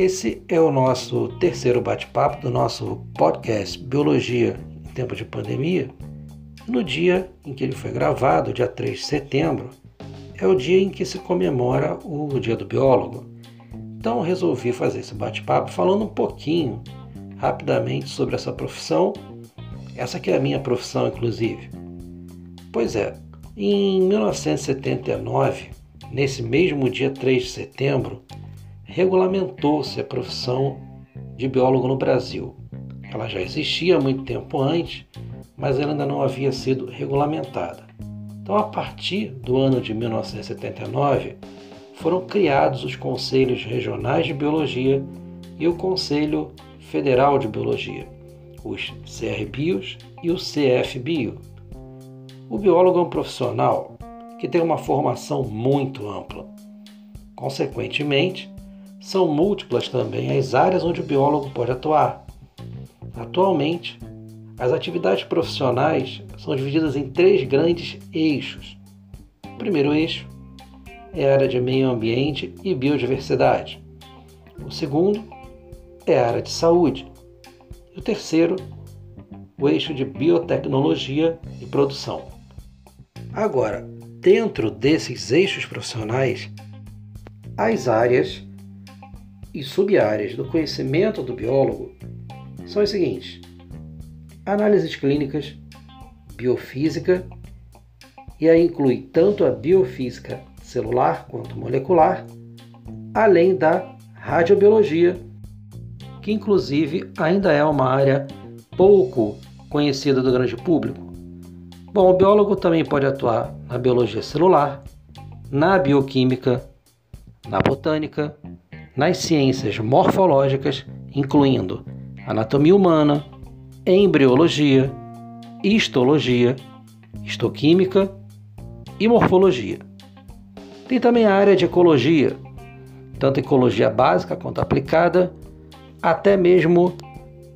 Esse é o nosso terceiro bate-papo do nosso podcast Biologia em Tempo de Pandemia. No dia em que ele foi gravado, dia 3 de setembro, é o dia em que se comemora o Dia do Biólogo. Então resolvi fazer esse bate-papo falando um pouquinho, rapidamente, sobre essa profissão. Essa que é a minha profissão, inclusive. Pois é, em 1979, nesse mesmo dia 3 de setembro, regulamentou-se a profissão de biólogo no Brasil. Ela já existia há muito tempo antes, mas ela ainda não havia sido regulamentada. Então, a partir do ano de 1979, foram criados os Conselhos Regionais de Biologia e o Conselho Federal de Biologia, os CRBios e o CFBio. O biólogo é um profissional que tem uma formação muito ampla. Consequentemente, são múltiplas também as áreas onde o biólogo pode atuar. Atualmente, as atividades profissionais são divididas em três grandes eixos. O primeiro eixo é a área de meio ambiente e biodiversidade. O segundo é a área de saúde. E o terceiro, o eixo de biotecnologia e produção. Agora, dentro desses eixos profissionais, as áreas e sub-áreas do conhecimento do biólogo são as seguintes: análises clínicas, biofísica, e aí inclui tanto a biofísica celular quanto molecular, além da radiobiologia, que inclusive ainda é uma área pouco conhecida do grande público. Bom, o biólogo também pode atuar na biologia celular, na bioquímica, na botânica, nas ciências morfológicas, incluindo anatomia humana, embriologia, histologia, histoquímica e morfologia. Tem também a área de ecologia, tanto ecologia básica quanto aplicada, até mesmo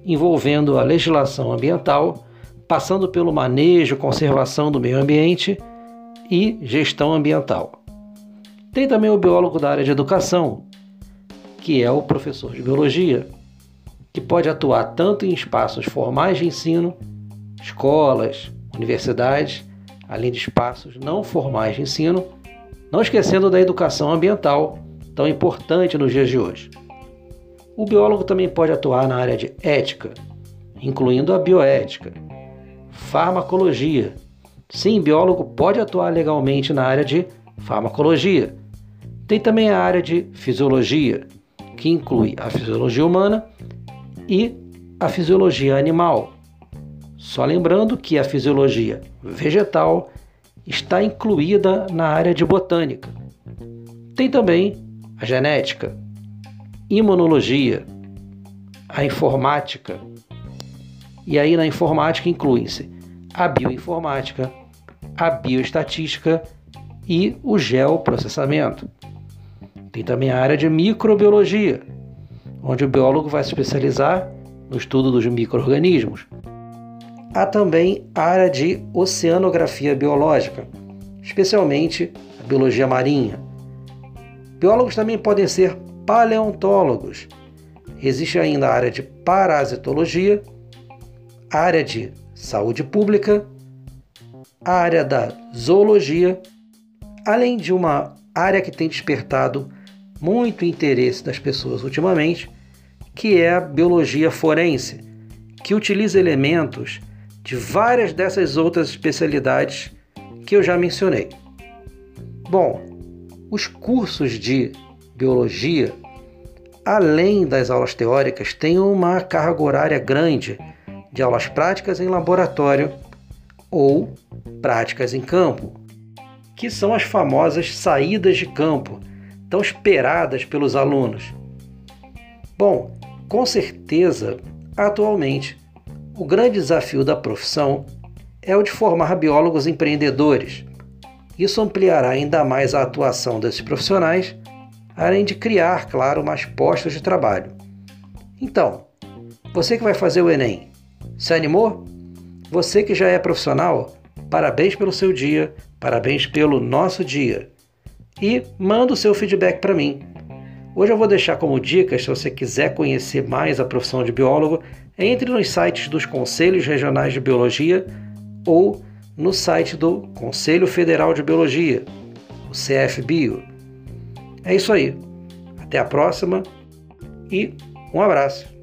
envolvendo a legislação ambiental, passando pelo manejo, conservação do meio ambiente e gestão ambiental. Tem também o biólogo da área de educação, que é o professor de biologia, que pode atuar tanto em espaços formais de ensino, escolas, universidades, além de espaços não formais de ensino, não esquecendo da educação ambiental, tão importante nos dias de hoje. O biólogo também pode atuar na área de ética, incluindo a bioética, farmacologia. Sim, biólogo pode atuar legalmente na área de farmacologia. Tem também a área de fisiologia, que inclui a fisiologia humana e a fisiologia animal. Só lembrando que a fisiologia vegetal está incluída na área de botânica. Tem também a genética, imunologia, a informática. E aí na informática incluem-se a bioinformática, a bioestatística e o geoprocessamento. Tem também a área de microbiologia, onde o biólogo vai se especializar no estudo dos microorganismos. Há também a área de oceanografia biológica, especialmente a biologia marinha. Biólogos também podem ser paleontólogos. Existe ainda a área de parasitologia, a área de saúde pública, a área da zoologia, além de uma área que tem despertado muito interesse das pessoas ultimamente, que é a biologia forense, que utiliza elementos de várias dessas outras especialidades que eu já mencionei. Bom, os cursos de biologia, além das aulas teóricas, têm uma carga horária grande de aulas práticas em laboratório ou práticas em campo, que são as famosas saídas de campo, tão esperadas pelos alunos. Bom, com certeza, atualmente, o grande desafio da profissão é o de formar biólogos empreendedores. Isso ampliará ainda mais a atuação desses profissionais, além de criar, claro, mais postos de trabalho. Então, você que vai fazer o Enem, se animou? Você que já é profissional, parabéns pelo seu dia, parabéns pelo nosso dia. E manda o seu feedback para mim. Hoje eu vou deixar como dicas, se você quiser conhecer mais a profissão de biólogo, entre nos sites dos Conselhos Regionais de Biologia ou no site do Conselho Federal de Biologia, o CFBio. É isso aí. Até a próxima e um abraço.